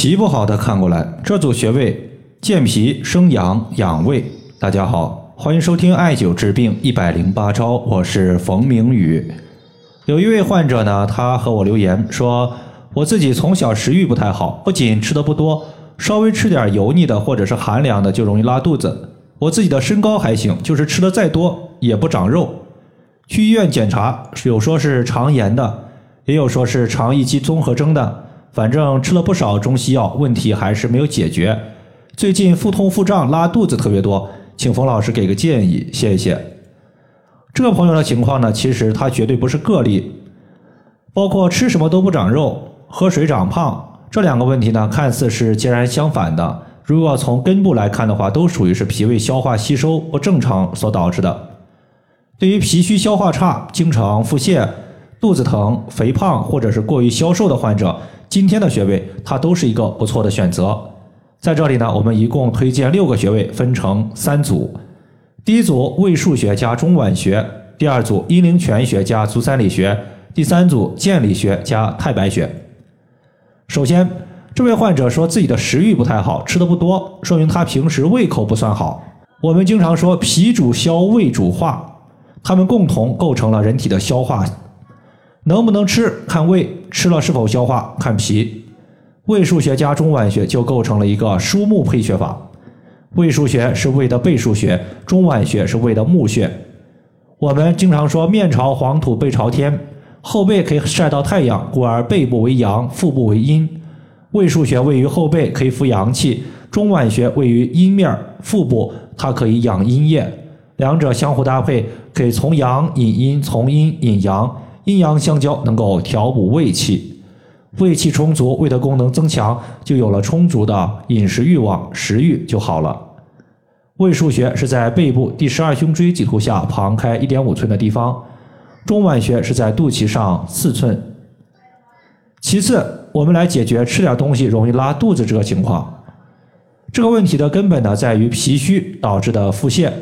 脾不好的看过来，这组穴位健脾生阳养胃。大家好，欢迎收听艾灸治病一百零八招，我是冯明宇。有一位患者呢，他和我留言说，我自己从小食欲不太好，不仅吃的不多，稍微吃点油腻的或者是寒凉的就容易拉肚子。我自己的身高还行，就是吃的再多也不长肉。去医院检查，有说是肠炎的，也有说是肠易激综合征的。反正吃了不少中西药，问题还是没有解决。最近腹痛、腹胀、拉肚子特别多，请冯老师给个建议，谢谢。这个朋友的情况呢，其实他绝对不是个例，包括吃什么都不长肉、喝水长胖这两个问题呢，看似是截然相反的。如果从根部来看的话，都属于是脾胃消化吸收不正常所导致的。对于脾虚消化差、经常腹泻、肚子疼、肥胖或者是过于消瘦的患者，今天的穴位它都是一个不错的选择。在这里呢，我们一共推荐六个穴位，分成三组。第一组胃腧穴加中脘穴，第二组阴陵泉穴加足三里穴，第三组健里穴加太白穴。首先，这位患者说自己的食欲不太好，吃的不多，说明他平时胃口不算好。我们经常说脾主消，胃主化。它们共同构成了人体的消化，能不能吃看胃，吃了是否消化看脾。胃腧穴加中脘穴就构成了一个枢木配穴法。胃腧穴是胃的背腧穴，中脘穴是胃的募穴。我们经常说面朝黄土背朝天，后背可以晒到太阳，故而背部为阳，腹部为阴。胃腧穴位于后背，可以扶阳气；中脘穴位于阴面，腹部它可以养阴液。两者相互搭配，可以从阳引阴，从阴引阳，阴阳相交，能够调补胃气。胃气充足，胃的功能增强，就有了充足的饮食欲望，食欲就好了。胃腧穴是在背部第十二胸椎棘突下旁开一点五寸的地方，中脘穴是在肚脐上四寸。其次，我们来解决吃点东西容易拉肚子这个情况。这个问题的根本呢，在于脾虚导致的腹泻。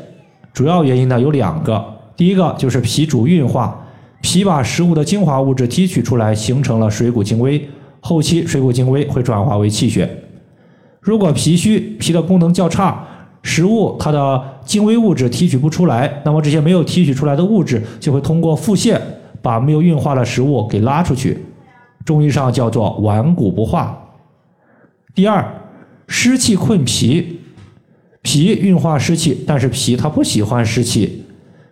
主要原因呢有两个，第一个就是脾主运化，脾把食物的精华物质提取出来，形成了水谷精微，后期水谷精微会转化为气血。如果脾虚，脾的功能较差，食物它的精微物质提取不出来，那么这些没有提取出来的物质就会通过腹泻把没有运化的食物给拉出去，中医上叫做顽固不化。第二，湿气困脾。脾运化湿气，但是脾它不喜欢湿气，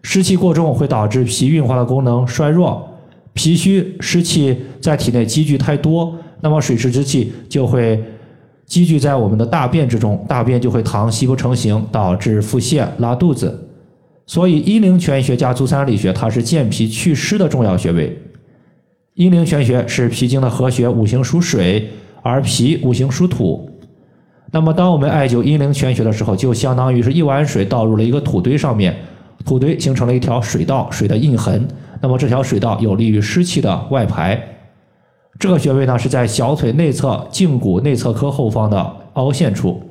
湿气过重会导致脾运化的功能衰弱。脾虚湿气在体内积聚太多，那么水湿之气就会积聚在我们的大便之中，大便就会溏稀不成形，导致腹泻、拉肚子。所以阴陵泉穴加足三里穴，它是健脾祛湿的重要穴位。阴陵泉穴是脾经的合穴，五行属水，而脾五行属土。那么，当我们艾灸阴陵泉穴的时候，就相当于是一碗水倒入了一个土堆上面，土堆形成了一条水道，水的印痕。那么这条水道有利于湿气的外排。这个穴位呢是在小腿内侧胫骨内侧髁后方的凹陷处。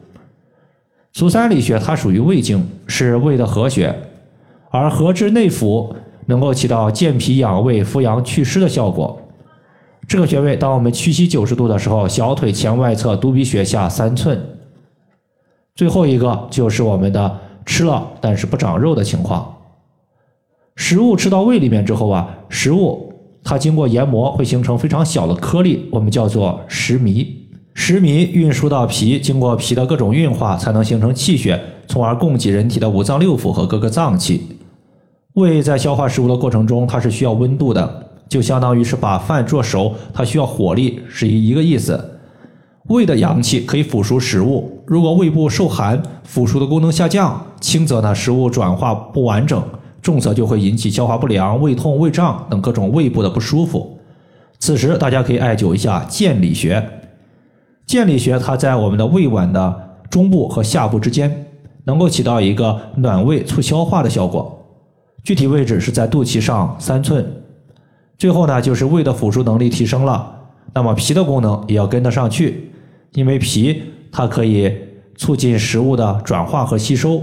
足三里穴它属于胃经，是胃的合穴，而合之内腑，能够起到健脾养胃、扶阳祛湿的效果。这个穴位，当我们屈膝九十度的时候，小腿前外侧犊鼻穴下三寸。最后一个就是我们的吃了但是不长肉的情况。食物吃到胃里面之后啊，食物它经过研磨会形成非常小的颗粒，我们叫做食糜。食糜运输到脾，经过脾的各种运化，才能形成气血，从而供给人体的五脏六腑和各个脏器。胃在消化食物的过程中，它是需要温度的。就相当于是把饭做熟，它需要火力，是一一个意思。胃的阳气可以腐熟食物，如果胃部受寒，腐熟的功能下降，轻则呢食物转化不完整，重则就会引起消化不良、胃痛、胃胀等各种胃部的不舒服。此时大家可以艾灸一下健里穴。健里穴它在我们的胃脘的中部和下部之间，能够起到一个暖胃促消化的效果。具体位置是在肚脐上三寸。最后呢，就是胃的腐熟能力提升了，那么脾的功能也要跟得上去，因为脾它可以促进食物的转化和吸收。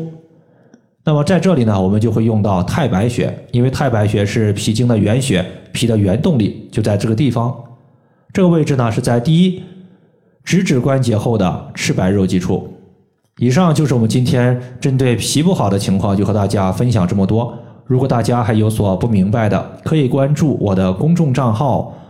那么在这里呢，我们就会用到太白穴，因为太白穴是脾经的原穴，脾的原动力就在这个地方。这个位置呢是在第一直指关节后的赤白肉际处。以上就是我们今天针对脾不好的情况，就和大家分享这么多。如果大家还有所不明白的，可以关注我的公众账号“